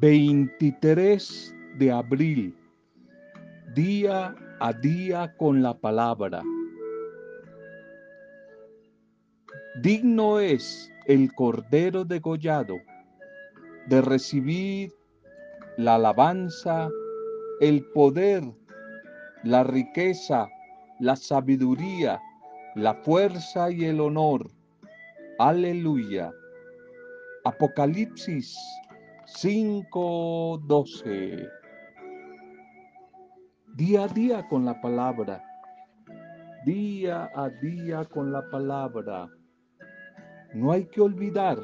23 de abril, día a día con la palabra. Digno es el Cordero degollado de recibir la alabanza, el poder, la riqueza, la sabiduría, la fuerza y el honor. Aleluya. Apocalipsis 5:12. Día a día con la palabra. Día a día con la palabra. No hay que olvidar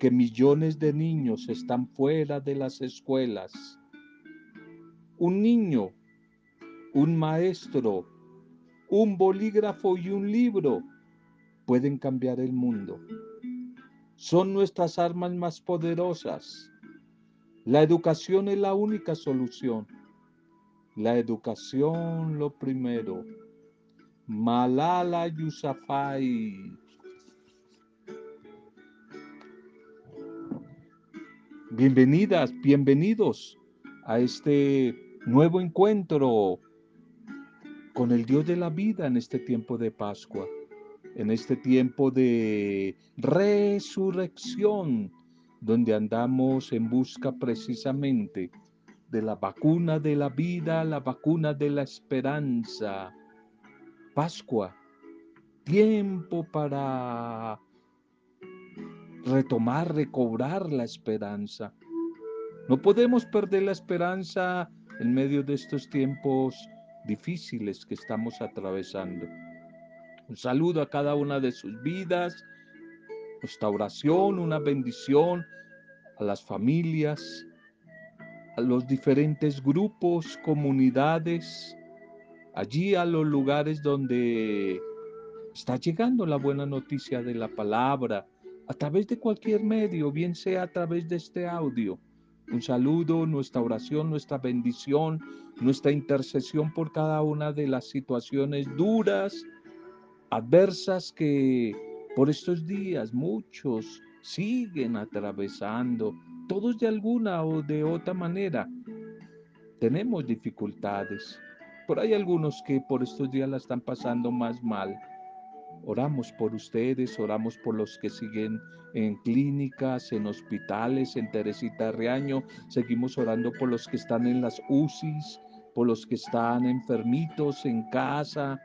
que millones de niños están fuera de las escuelas. Un niño, un maestro, un bolígrafo y un libro pueden cambiar el mundo. Son nuestras armas más poderosas. La educación es la única solución. La educación lo primero. Malala Yousafzai. Bienvenidas, bienvenidos a este nuevo encuentro con el Dios de la vida en este tiempo de Pascua, en este tiempo de resurrección, donde andamos en busca precisamente de la vacuna de la vida, la vacuna de la esperanza. Pascua, tiempo para retomar, recobrar la esperanza. No podemos perder la esperanza en medio de estos tiempos difíciles que estamos atravesando. Un saludo a cada una de sus vidas, nuestra oración, una bendición a las familias, a los diferentes grupos, comunidades, allí a los lugares donde está llegando la buena noticia de la palabra, a través de cualquier medio, bien sea a través de este audio. Un saludo, nuestra oración, nuestra bendición, nuestra intercesión por cada una de las situaciones duras, adversas que por estos días muchos siguen atravesando, todos de alguna o de otra manera. Tenemos dificultades. Por ahí algunos que por estos días la están pasando más mal. Oramos por ustedes, oramos por los que siguen en clínicas, en hospitales, en Teresita Reaño. Seguimos orando por los que están en las UCIs, por los que están enfermitos en casa.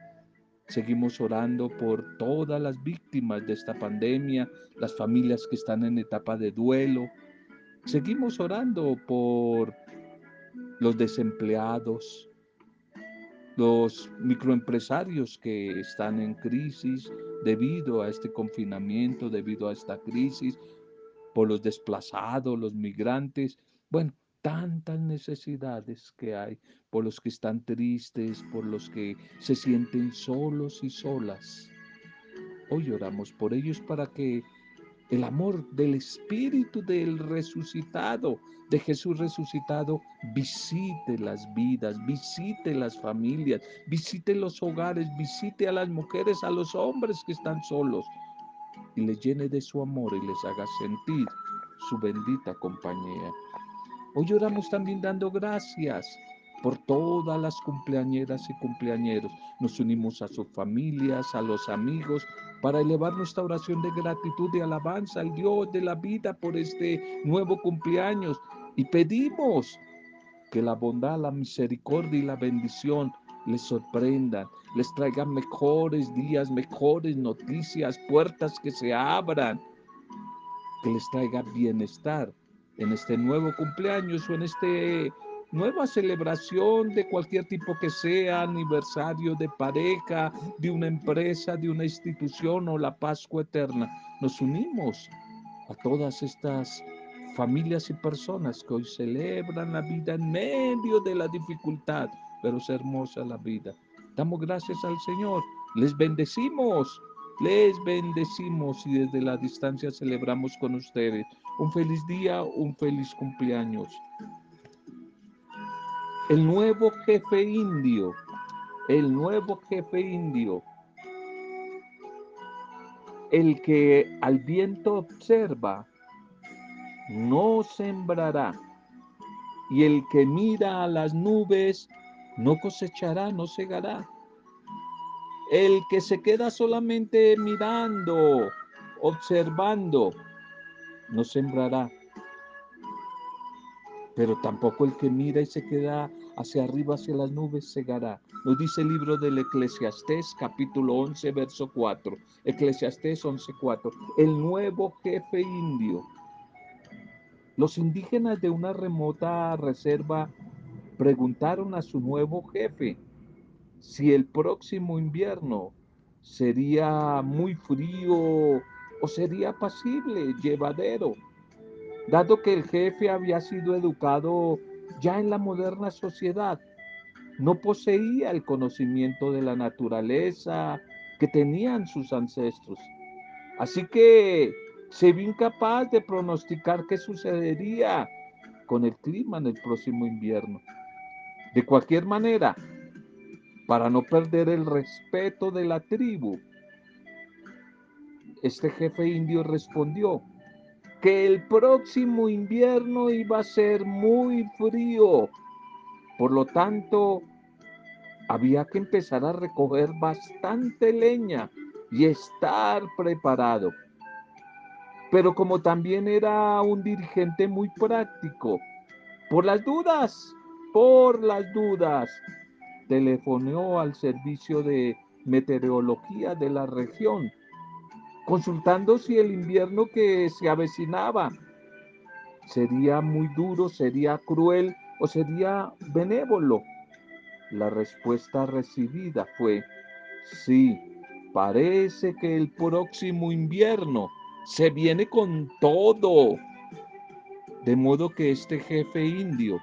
Seguimos orando por todas las víctimas de esta pandemia, las familias que están en etapa de duelo. Seguimos orando por los desempleados, los microempresarios que están en crisis debido a este confinamiento, debido a esta crisis, por los desplazados, los migrantes, bueno, tantas necesidades que hay, por los que están tristes, por los que se sienten solos y solas. Hoy oramos por ellos para que el amor del Espíritu del resucitado, de Jesús resucitado, visite las vidas, visite las familias, visite los hogares, visite a las mujeres, a los hombres que están solos y les llene de su amor y les haga sentir su bendita compañía. Hoy oramos también dando gracias por todas las cumpleañeras y cumpleañeros. Nos unimos a sus familias, a los amigos, para elevar nuestra oración de gratitud y alabanza al Dios de la vida por este nuevo cumpleaños. Y pedimos que la bondad, la misericordia y la bendición les sorprendan, les traigan mejores días, mejores noticias, puertas que se abran, que les traiga bienestar en este nuevo cumpleaños o en este nueva celebración de cualquier tipo que sea, aniversario de pareja, de una empresa, de una institución o la Pascua eterna. Nos unimos a todas estas familias y personas que hoy celebran la vida en medio de la dificultad, pero es hermosa la vida. Damos gracias al Señor, les bendecimos, les bendecimos y desde la distancia celebramos con ustedes. Un feliz día, un feliz cumpleaños el nuevo jefe indio, el nuevo jefe indio, el que al viento observa no sembrará. Y el que mira a las nubes no cosechará, no segará. El que se queda solamente mirando, observando, no sembrará. Pero tampoco el que mira y se queda hacia arriba, hacia las nubes, segará. Nos dice el libro del Eclesiastés, capítulo 11, verso 4. Eclesiastés 11, 4. El nuevo jefe indio. Los indígenas de una remota reserva preguntaron a su nuevo jefe si el próximo invierno sería muy frío o sería pasible, llevadero, dado que el jefe había sido educado ya en la moderna sociedad, no poseía el conocimiento de la naturaleza que tenían sus ancestros. Así que se vio incapaz de pronosticar qué sucedería con el clima en el próximo invierno. De cualquier manera, para no perder el respeto de la tribu, este jefe indio respondió que el próximo invierno iba a ser muy frío. Por lo tanto, había que empezar a recoger bastante leña y estar preparado. Pero como también era un dirigente muy práctico, por las dudas, por las dudas, telefoneó al servicio de meteorología de la región, consultando si el invierno que se avecinaba sería muy duro, sería cruel o sería benévolo. La respuesta recibida fue, sí, parece que el próximo invierno se viene con todo. De modo que este jefe indio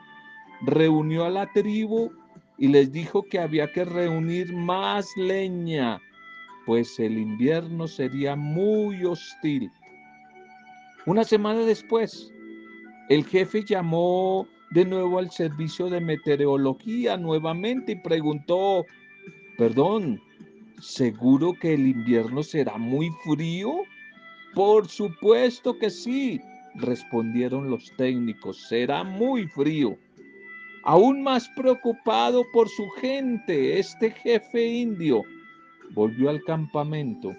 reunió a la tribu y les dijo que había que reunir más leña, pues el invierno sería muy hostil. Una semana después, el jefe llamó de nuevo al servicio de meteorología nuevamente y preguntó, perdón, ¿seguro que el invierno será muy frío? Por supuesto que sí, respondieron los técnicos, será muy frío. Aún más preocupado por su gente, este jefe indio volvió al campamento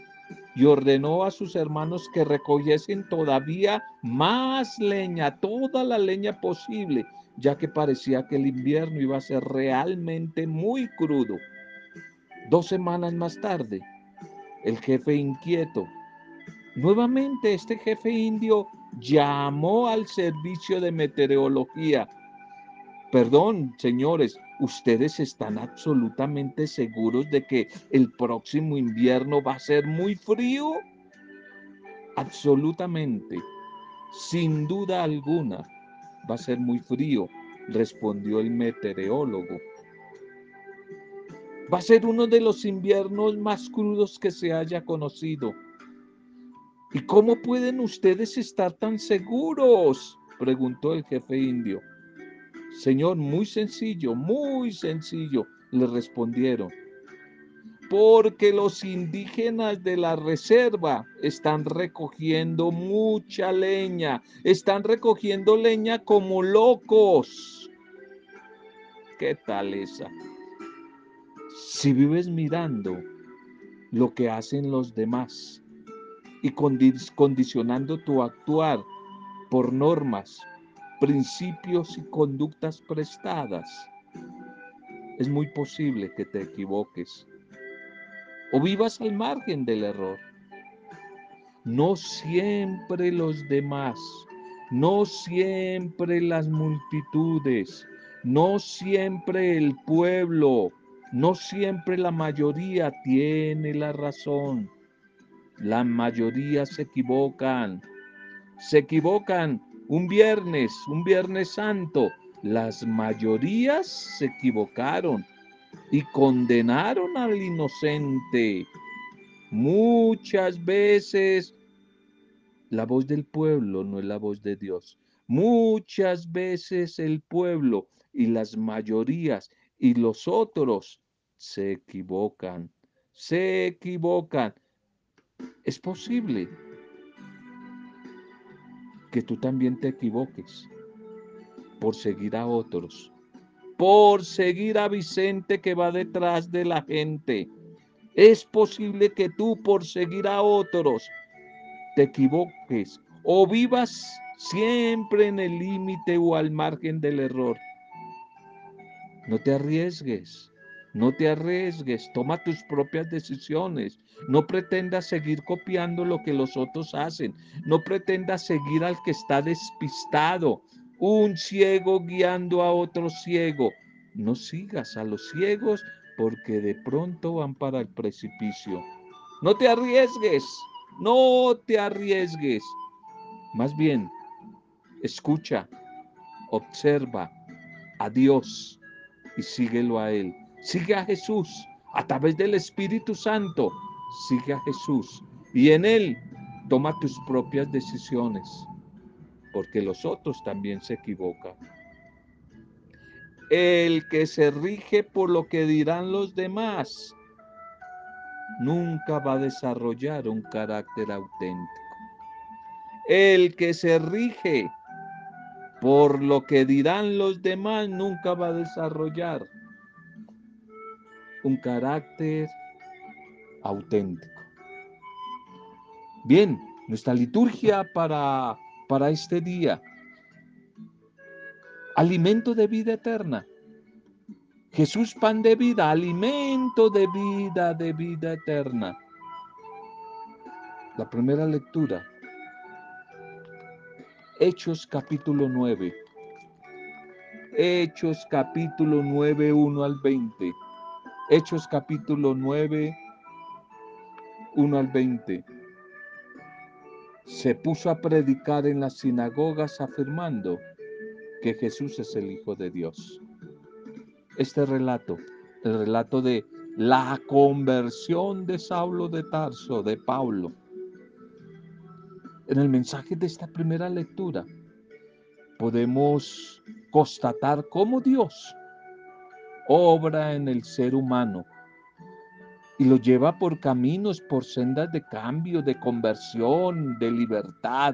y ordenó a sus hermanos que recogiesen todavía más leña, toda la leña posible, ya que parecía que el invierno iba a ser realmente muy crudo. Dos semanas más tarde, el jefe inquieto Nuevamente este jefe indio llamó al servicio de meteorología. Perdón, señores, ¿ustedes están absolutamente seguros de que el próximo invierno va a ser muy frío? Absolutamente, sin duda alguna, va a ser muy frío, respondió el meteorólogo. Va a ser uno de los inviernos más crudos que se haya conocido ¿Y cómo pueden ustedes estar tan seguros? preguntó el jefe indio. Señor, muy sencillo, muy sencillo, le respondieron. Porque los indígenas de la reserva están recogiendo mucha leña, están recogiendo leña como locos. ¿Qué tal esa? Si vives mirando lo que hacen los demás, y condicionando tu actuar por normas, principios y conductas prestadas, es muy posible que te equivoques o vivas al margen del error. No siempre los demás, no siempre las multitudes, no siempre el pueblo, no siempre la mayoría tiene la razón. La mayoría se equivocan. Se equivocan un viernes, un viernes santo. Las mayorías se equivocaron y condenaron al inocente. Muchas veces la voz del pueblo no es la voz de Dios. Muchas veces el pueblo y las mayorías y los otros se equivocan. Se equivocan es posible que tú también te equivoques por seguir a otros, por seguir a Vicente que va detrás de la gente. Es posible que tú por seguir a otros te equivoques o vivas siempre en el límite o al margen del error. No te arriesgues. No te arriesgues, toma tus propias decisiones. No pretendas seguir copiando lo que los otros hacen. No pretendas seguir al que está despistado. Un ciego guiando a otro ciego. No sigas a los ciegos porque de pronto van para el precipicio. No te arriesgues. No te arriesgues. Más bien, escucha, observa a Dios y síguelo a Él. Sigue a Jesús a través del Espíritu Santo. Sigue a Jesús y en Él toma tus propias decisiones, porque los otros también se equivocan. El que se rige por lo que dirán los demás nunca va a desarrollar un carácter auténtico. El que se rige por lo que dirán los demás nunca va a desarrollar un carácter auténtico. Bien, nuestra liturgia para, para este día. Alimento de vida eterna. Jesús pan de vida, alimento de vida, de vida eterna. La primera lectura. Hechos capítulo 9. Hechos capítulo 9, 1 al 20. Hechos capítulo 9, 1 al 20. Se puso a predicar en las sinagogas afirmando que Jesús es el Hijo de Dios. Este relato, el relato de la conversión de Saulo de Tarso, de Pablo, en el mensaje de esta primera lectura, podemos constatar cómo Dios obra en el ser humano y lo lleva por caminos, por sendas de cambio, de conversión, de libertad.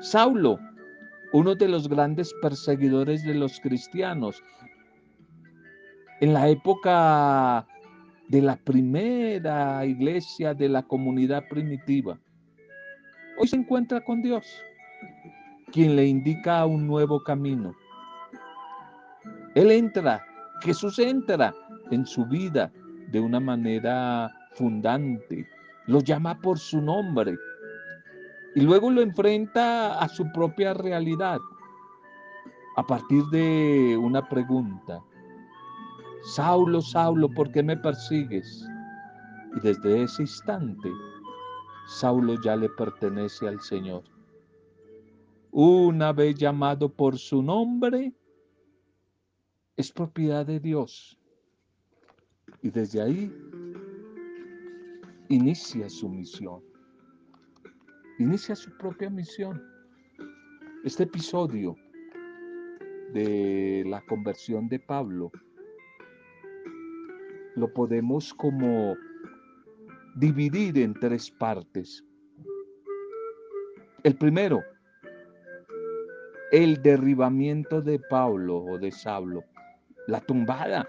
Saulo, uno de los grandes perseguidores de los cristianos, en la época de la primera iglesia de la comunidad primitiva, hoy se encuentra con Dios, quien le indica un nuevo camino. Él entra Jesús entra en su vida de una manera fundante, lo llama por su nombre y luego lo enfrenta a su propia realidad a partir de una pregunta. Saulo, Saulo, ¿por qué me persigues? Y desde ese instante, Saulo ya le pertenece al Señor. Una vez llamado por su nombre, es propiedad de Dios. Y desde ahí inicia su misión. Inicia su propia misión. Este episodio de la conversión de Pablo lo podemos como dividir en tres partes. El primero, el derribamiento de Pablo o de Saulo la tumbada.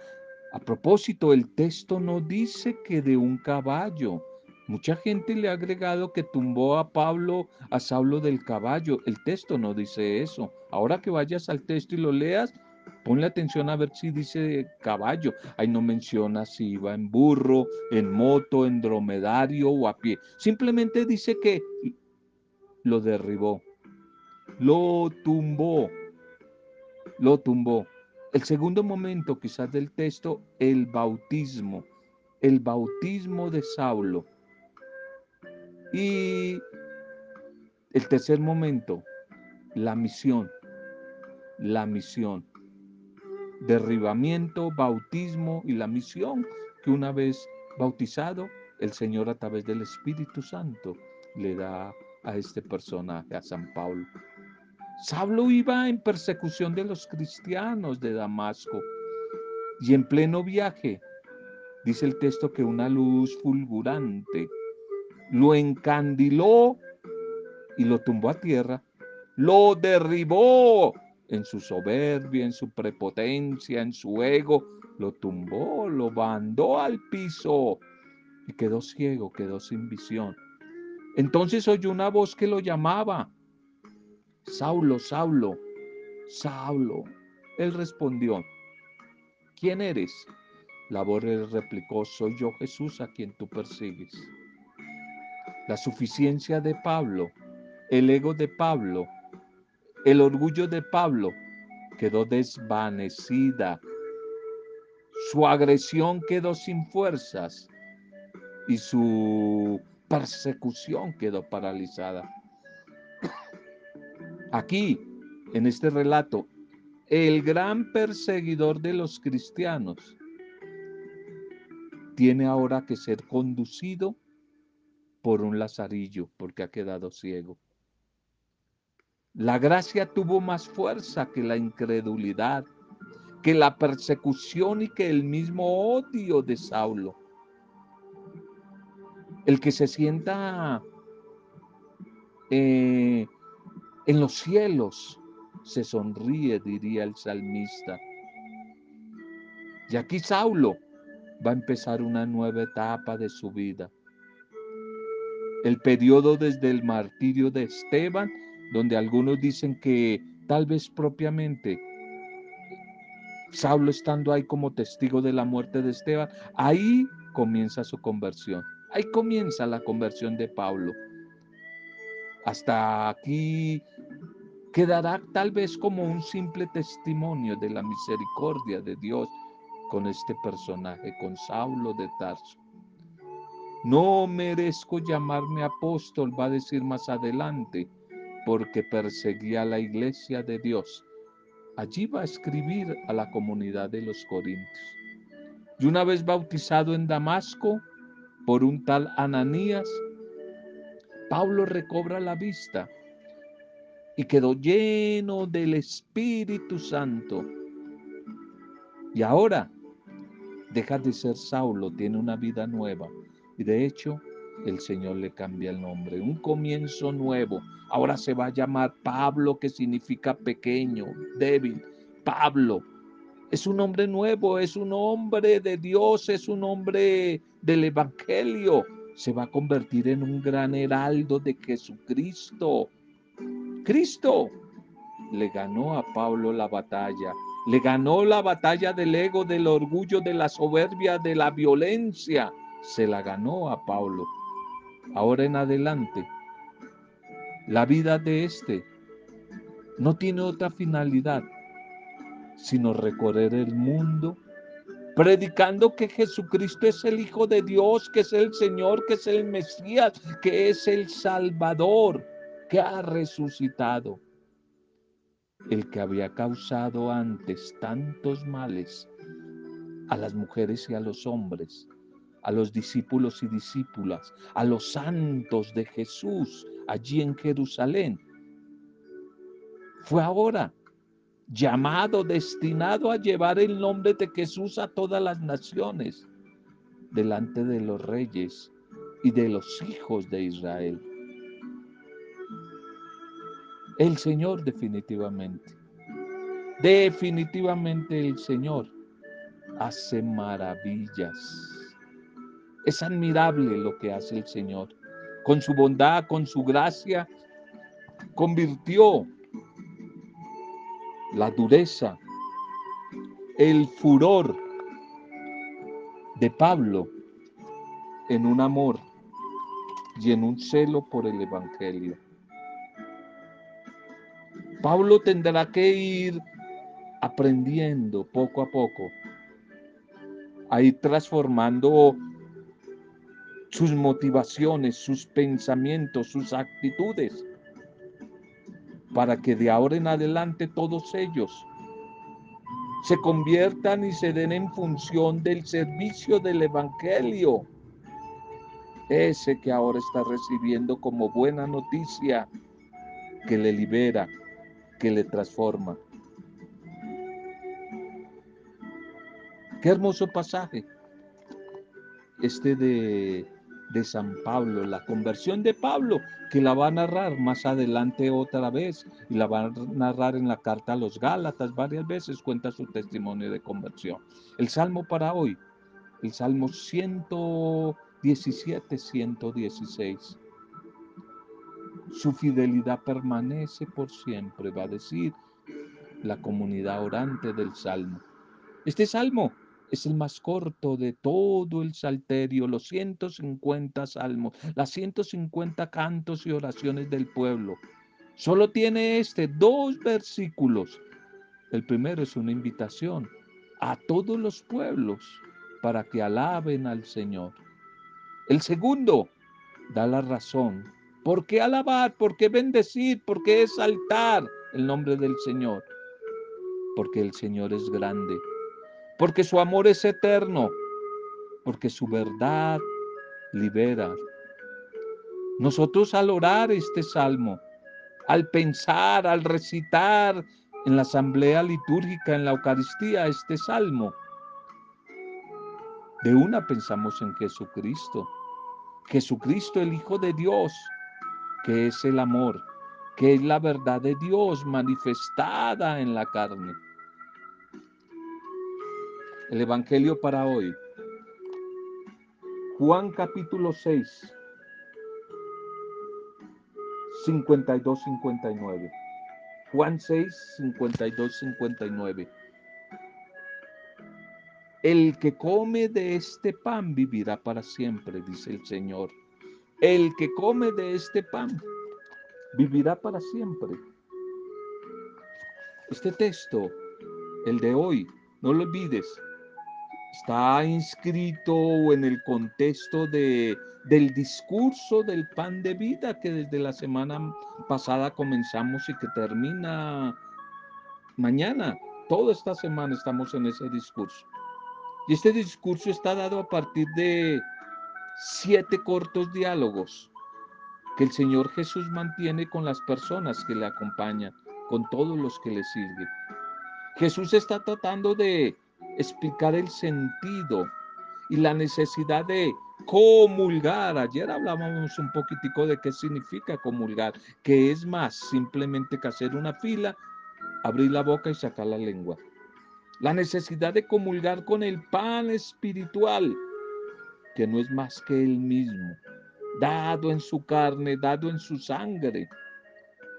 A propósito, el texto no dice que de un caballo. Mucha gente le ha agregado que tumbó a Pablo, a Saulo del caballo. El texto no dice eso. Ahora que vayas al texto y lo leas, ponle atención a ver si dice caballo. Ahí no menciona si iba en burro, en moto, en dromedario o a pie. Simplemente dice que lo derribó, lo tumbó, lo tumbó. El segundo momento quizás del texto, el bautismo, el bautismo de Saulo. Y el tercer momento, la misión, la misión. Derribamiento, bautismo y la misión que una vez bautizado, el Señor a través del Espíritu Santo le da a este personaje, a San Pablo. Saulo iba en persecución de los cristianos de Damasco y en pleno viaje, dice el texto que una luz fulgurante lo encandiló y lo tumbó a tierra lo derribó en su soberbia, en su prepotencia, en su ego, lo tumbó, lo mandó al piso y quedó ciego, quedó sin visión. Entonces oyó una voz que lo llamaba, Saulo, Saulo, Saulo. Él respondió, ¿quién eres? La voz le replicó, soy yo Jesús a quien tú persigues. La suficiencia de Pablo, el ego de Pablo, el orgullo de Pablo quedó desvanecida. Su agresión quedó sin fuerzas y su persecución quedó paralizada. Aquí, en este relato, el gran perseguidor de los cristianos tiene ahora que ser conducido por un lazarillo porque ha quedado ciego. La gracia tuvo más fuerza que la incredulidad, que la persecución y que el mismo odio de Saulo. El que se sienta eh, en los cielos se sonríe, diría el salmista. Y aquí Saulo va a empezar una nueva etapa de su vida. El periodo desde el martirio de Esteban, donde algunos dicen que tal vez propiamente Saulo estando ahí como testigo de la muerte de Esteban, ahí comienza su conversión. Ahí comienza la conversión de Pablo. Hasta aquí quedará tal vez como un simple testimonio de la misericordia de Dios con este personaje, con Saulo de Tarso. No merezco llamarme apóstol, va a decir más adelante, porque perseguía la iglesia de Dios. Allí va a escribir a la comunidad de los Corintios. Y una vez bautizado en Damasco por un tal Ananías, Pablo recobra la vista y quedó lleno del Espíritu Santo. Y ahora deja de ser Saulo, tiene una vida nueva. Y de hecho, el Señor le cambia el nombre, un comienzo nuevo. Ahora se va a llamar Pablo, que significa pequeño, débil. Pablo es un hombre nuevo, es un hombre de Dios, es un hombre del Evangelio. Se va a convertir en un gran heraldo de Jesucristo. Cristo le ganó a Pablo la batalla le ganó la batalla del ego, del orgullo, de la soberbia, de la violencia. Se la ganó a Pablo. Ahora en adelante, la vida de este no tiene otra finalidad sino recorrer el mundo predicando que Jesucristo es el Hijo de Dios, que es el Señor, que es el Mesías, que es el Salvador, que ha resucitado el que había causado antes tantos males a las mujeres y a los hombres, a los discípulos y discípulas, a los santos de Jesús allí en Jerusalén. Fue ahora llamado, destinado a llevar el nombre de Jesús a todas las naciones, delante de los reyes y de los hijos de Israel. El Señor definitivamente. Definitivamente el Señor hace maravillas. Es admirable lo que hace el Señor. Con su bondad, con su gracia, convirtió la dureza, el furor de Pablo en un amor y en un celo por el Evangelio. Pablo tendrá que ir aprendiendo poco a poco, a ir transformando sus motivaciones, sus pensamientos, sus actitudes, para que de ahora en adelante todos ellos se conviertan y se den en función del servicio del Evangelio, ese que ahora está recibiendo como buena noticia que le libera, que le transforma. Qué hermoso pasaje este de de San Pablo, la conversión de Pablo, que la va a narrar más adelante otra vez y la va a narrar en la carta a los Gálatas varias veces, cuenta su testimonio de conversión. El salmo para hoy, el salmo 117, 116. Su fidelidad permanece por siempre, va a decir la comunidad orante del salmo. Este salmo es el más corto de todo el salterio, los 150 salmos, las 150 cantos y oraciones del pueblo. Solo tiene este dos versículos. El primero es una invitación a todos los pueblos para que alaben al Señor. El segundo da la razón. ¿Por qué alabar? ¿Por qué bendecir? ¿Por qué exaltar el nombre del Señor? Porque el Señor es grande porque su amor es eterno, porque su verdad libera. Nosotros al orar este salmo, al pensar, al recitar en la asamblea litúrgica, en la Eucaristía, este salmo, de una pensamos en Jesucristo, Jesucristo el Hijo de Dios, que es el amor, que es la verdad de Dios manifestada en la carne. El Evangelio para hoy. Juan capítulo 6, 52-59. Juan 6, 52-59. El que come de este pan vivirá para siempre, dice el Señor. El que come de este pan vivirá para siempre. Este texto, el de hoy, no lo olvides, está inscrito en el contexto de, del discurso del pan de vida que desde la semana pasada comenzamos y que termina mañana. Toda esta semana estamos en ese discurso. Y este discurso está dado a partir de siete cortos diálogos que el Señor Jesús mantiene con las personas que le acompañan, con todos los que le siguen. Jesús está tratando de explicar el sentido y la necesidad de comulgar. Ayer hablábamos un poquitico de qué significa comulgar, que es más simplemente que hacer una fila, abrir la boca y sacar la lengua. La necesidad de comulgar con el pan espiritual, que no es más que el mismo, dado en su carne, dado en su sangre.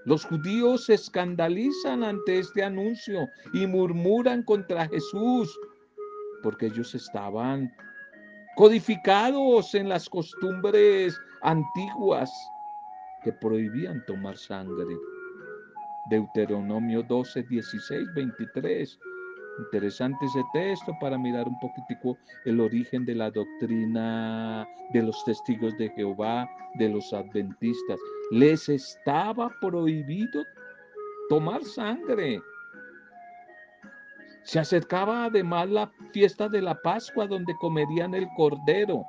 Los judíos se escandalizan ante este anuncio y murmuran contra Jesús porque ellos estaban codificados en las costumbres antiguas que prohibían tomar sangre. Deuteronomio 12, 16, 23. Interesante ese texto para mirar un poquitico el origen de la doctrina de los testigos de Jehová, de los adventistas. Les estaba prohibido tomar sangre. Se acercaba además la fiesta de la Pascua donde comerían el cordero.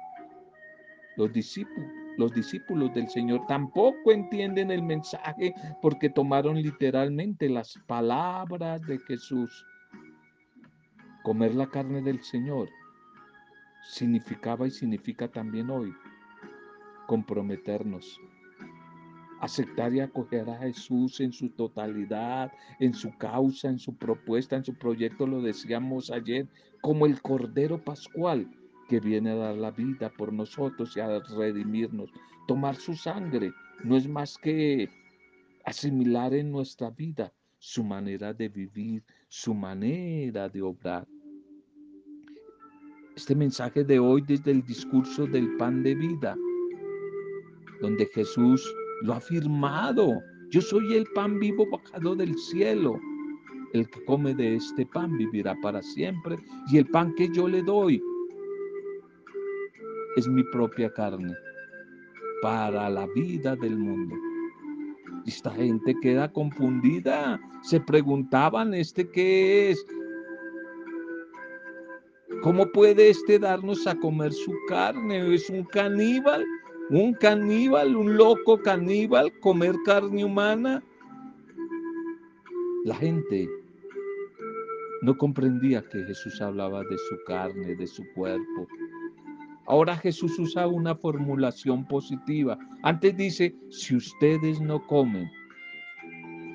Los discípulos, los discípulos del Señor tampoco entienden el mensaje porque tomaron literalmente las palabras de Jesús. Comer la carne del Señor significaba y significa también hoy comprometernos aceptar y acoger a Jesús en su totalidad, en su causa, en su propuesta, en su proyecto, lo decíamos ayer, como el Cordero Pascual que viene a dar la vida por nosotros y a redimirnos. Tomar su sangre no es más que asimilar en nuestra vida su manera de vivir, su manera de obrar. Este mensaje de hoy desde el discurso del pan de vida, donde Jesús lo ha afirmado. Yo soy el pan vivo bajado del cielo. El que come de este pan vivirá para siempre. Y el pan que yo le doy es mi propia carne para la vida del mundo. Esta gente queda confundida. Se preguntaban, ¿este qué es? ¿Cómo puede este darnos a comer su carne? ¿Es un caníbal? un caníbal, un loco caníbal, comer carne humana. La gente no comprendía que Jesús hablaba de su carne, de su cuerpo. Ahora Jesús usa una formulación positiva. Antes dice, si ustedes no comen.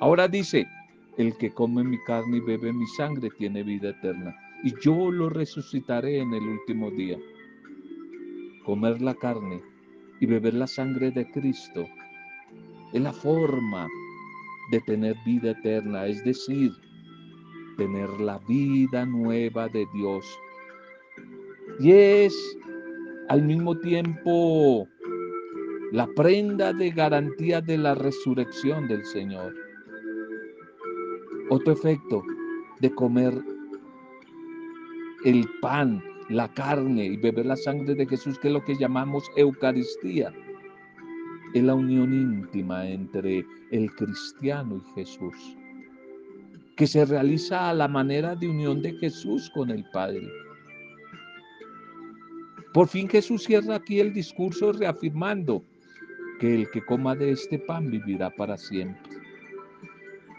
Ahora dice, el que come mi carne y bebe mi sangre tiene vida eterna. Y yo lo resucitaré en el último día. Comer la carne y beber la sangre de Cristo es la forma de tener vida eterna, es decir, tener la vida nueva de Dios. Y es al mismo tiempo la prenda de garantía de la resurrección del Señor. Otro efecto de comer el pan, la carne y beber la sangre de Jesús, que es lo que llamamos Eucaristía, es la unión íntima entre el cristiano y Jesús, que se realiza a la manera de unión de Jesús con el Padre. Por fin Jesús cierra aquí el discurso reafirmando que el que coma de este pan vivirá para siempre.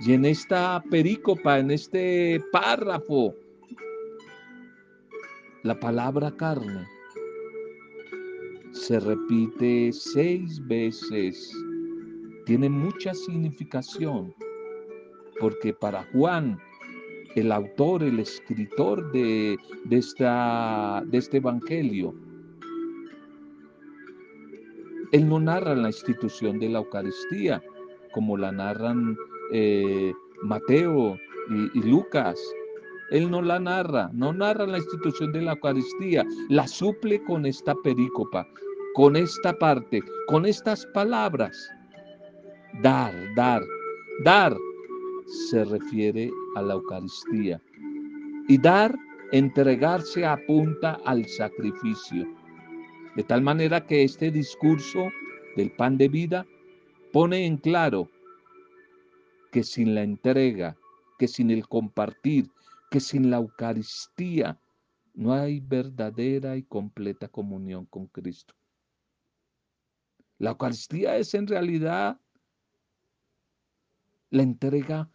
Y en esta perícopa, en este párrafo, la palabra carne se repite seis veces. Tiene mucha significación, porque para Juan, el autor, el escritor de, esta, de este Evangelio, él no narra la institución de la Eucaristía, como la narran eh, Mateo y, Lucas. Él no la narra, no narra la institución de la Eucaristía, la suple con esta perícopa, con esta parte, con estas palabras. Dar, dar, dar se refiere a la Eucaristía. Y dar, entregarse apunta al sacrificio. De tal manera que este discurso del pan de vida pone en claro que sin la entrega, que sin el compartir, que sin la Eucaristía no hay verdadera y completa comunión con Cristo. La Eucaristía es en realidad la entrega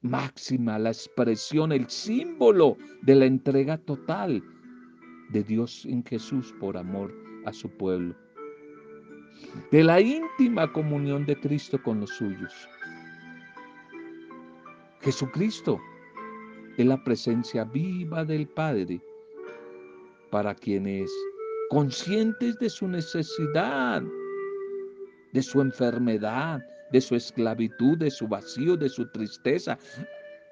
máxima, la expresión, el símbolo de la entrega total de Dios en Jesús por amor a su pueblo. De la íntima comunión de Cristo con los suyos. Jesucristo es la presencia viva del Padre para quienes conscientes de su necesidad, de su enfermedad, de su esclavitud, de su vacío, de su tristeza,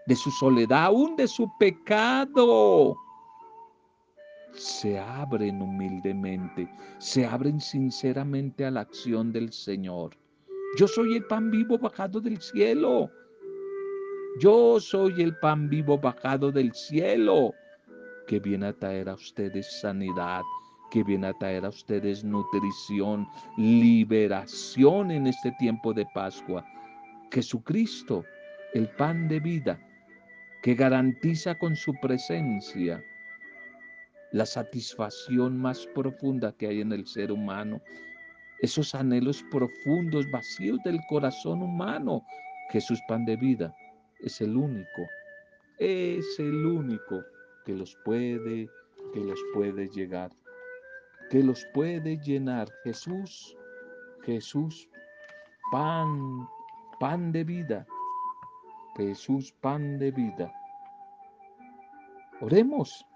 de su soledad, aún de su pecado, se abren humildemente, se abren sinceramente a la acción del Señor. Yo soy el pan vivo bajado del cielo. Yo soy el pan vivo bajado del cielo, que viene a traer a ustedes sanidad, que viene a traer a ustedes nutrición, liberación en este tiempo de Pascua. Jesucristo, el pan de vida, que garantiza con su presencia la satisfacción más profunda que hay en el ser humano, esos anhelos profundos, vacíos del corazón humano. Jesús, pan de vida, es el único, es el único que los puede, que los puede llegar, que los puede llenar. Jesús, Jesús, pan, pan de vida. Jesús, pan de vida. Oremos,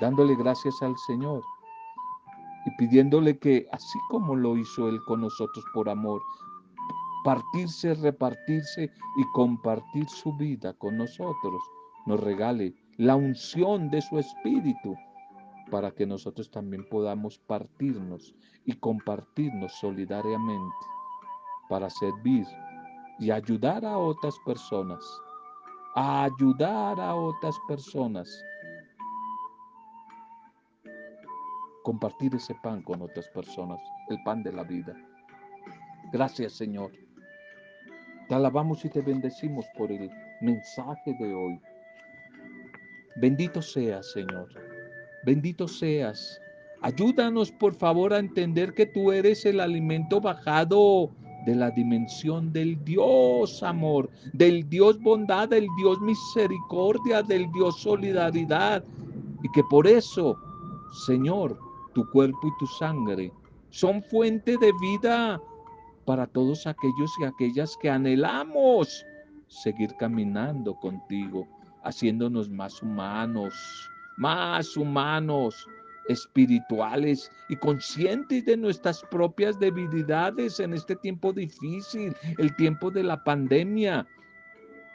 dándole gracias al Señor y pidiéndole que, así como lo hizo Él con nosotros por amor, partirse, repartirse y compartir su vida con nosotros, nos regale la unción de su Espíritu para que nosotros también podamos partirnos y compartirnos solidariamente para servir y ayudar a otras personas, a ayudar a otras personas, compartir ese pan con otras personas, el pan de la vida. Gracias Señor te alabamos y te bendecimos por el mensaje de hoy. Bendito seas, Señor. Bendito seas. Ayúdanos, por favor, a entender que tú eres el alimento bajado de la dimensión del Dios amor, del Dios bondad, del Dios misericordia, del Dios solidaridad. Y que por eso, Señor, tu cuerpo y tu sangre son fuente de vida para todos aquellos y aquellas que anhelamos seguir caminando contigo, haciéndonos más humanos, más humanos, espirituales y conscientes de nuestras propias debilidades en este tiempo difícil, el tiempo de la pandemia,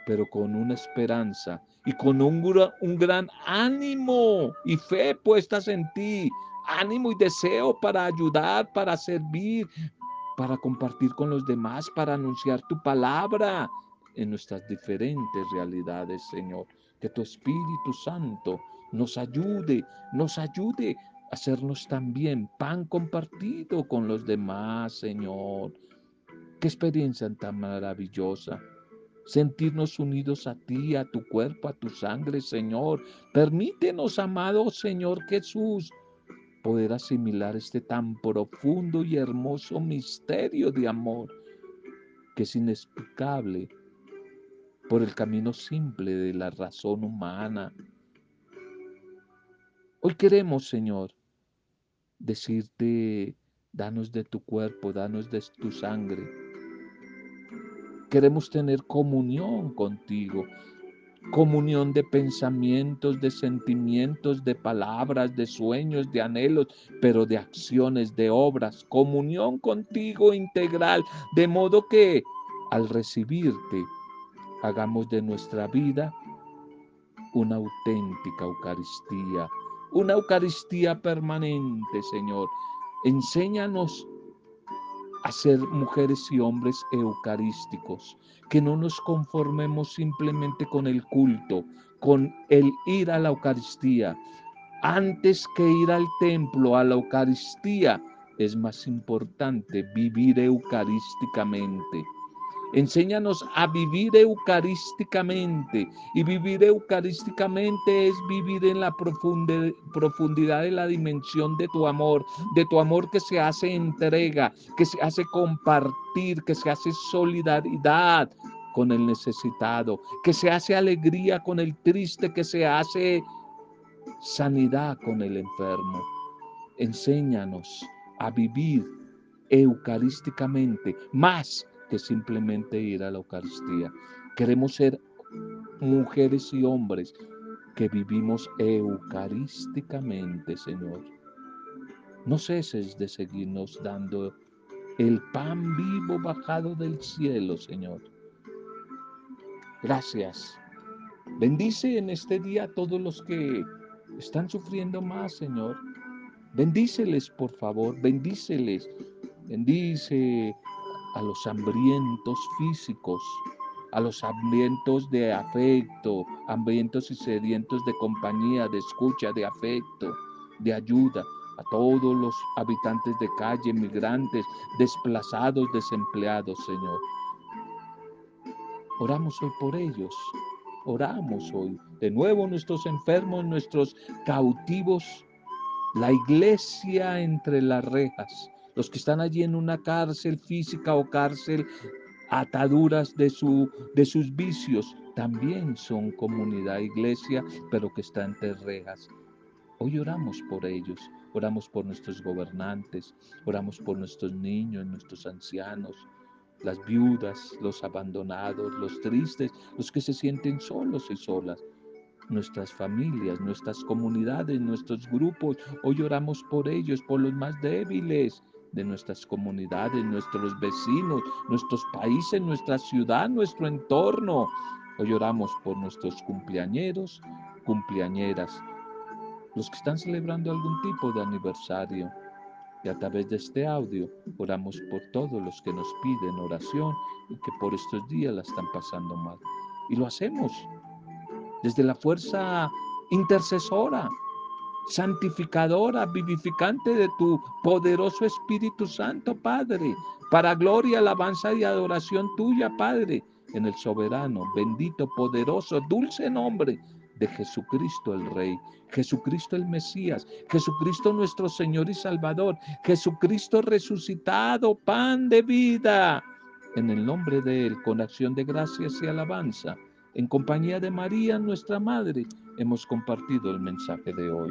pero con una esperanza y con un, un gran ánimo y fe puestas en ti, ánimo y deseo para ayudar, para servir, para compartir con los demás, para anunciar tu palabra en nuestras diferentes realidades, Señor. Que tu Espíritu Santo nos ayude, nos ayude a hacernos también pan compartido con los demás, Señor. Qué experiencia tan maravillosa. Sentirnos unidos a ti, a tu cuerpo, a tu sangre, Señor. Permítenos, amado Señor Jesús, poder asimilar este tan profundo y hermoso misterio de amor que es inexplicable por el camino simple de la razón humana. Hoy queremos, Señor, decirte, danos de tu cuerpo, danos de tu sangre. Queremos tener comunión contigo, comunión de pensamientos, de sentimientos, de palabras, de sueños, de anhelos, pero de acciones, de obras, comunión contigo integral, de modo que al recibirte hagamos de nuestra vida una auténtica Eucaristía, una Eucaristía permanente, Señor. Enséñanos a ser mujeres y hombres eucarísticos, que no nos conformemos simplemente con el culto, con el ir a la Eucaristía. Antes que ir al templo, a la Eucaristía, es más importante vivir eucarísticamente. Enséñanos a vivir eucarísticamente. Y vivir eucarísticamente es vivir en la profundidad de la dimensión de tu amor, de tu amor que se hace entrega, que se hace compartir, que se hace solidaridad con el necesitado, que se hace alegría con el triste, que se hace sanidad con el enfermo. Enséñanos a vivir eucarísticamente más que simplemente ir a la Eucaristía. Queremos ser mujeres y hombres que vivimos eucarísticamente, Señor. No ceses de seguirnos dando el pan vivo bajado del cielo, Señor. Gracias. Bendice en este día a todos los que están sufriendo más, Señor. Bendíceles, por favor, bendíceles. Bendice a los hambrientos físicos, a los hambrientos de afecto, hambrientos y sedientos de compañía, de escucha, de afecto, de ayuda, a todos los habitantes de calle, migrantes, desplazados, desempleados, Señor. Oramos hoy por ellos, oramos hoy. De nuevo nuestros enfermos, nuestros cautivos, la iglesia entre las rejas, los que están allí en una cárcel física o cárcel, ataduras de, su, de sus vicios, también son comunidad, iglesia, pero que está entre rejas. Hoy oramos por ellos, oramos por nuestros gobernantes, oramos por nuestros niños, nuestros ancianos, las viudas, los abandonados, los tristes, los que se sienten solos y solas nuestras familias, nuestras comunidades, nuestros grupos. Hoy oramos por ellos, por los más débiles, de nuestras comunidades, nuestros vecinos, nuestros países, nuestra ciudad, nuestro entorno. Hoy oramos por nuestros cumpleañeros, cumpleañeras, los que están celebrando algún tipo de aniversario. Y a través de este audio oramos por todos los que nos piden oración y que por estos días la están pasando mal. Y lo hacemos desde la fuerza intercesora, santificadora, vivificante de tu poderoso Espíritu Santo, Padre, para gloria, alabanza y adoración tuya, Padre, en el soberano, bendito, poderoso, dulce nombre de Jesucristo el Rey, Jesucristo el Mesías, Jesucristo nuestro Señor y Salvador, Jesucristo resucitado, pan de vida. En el nombre de Él, con acción de gracias y alabanza, en compañía de María, nuestra Madre, hemos compartido el mensaje de hoy.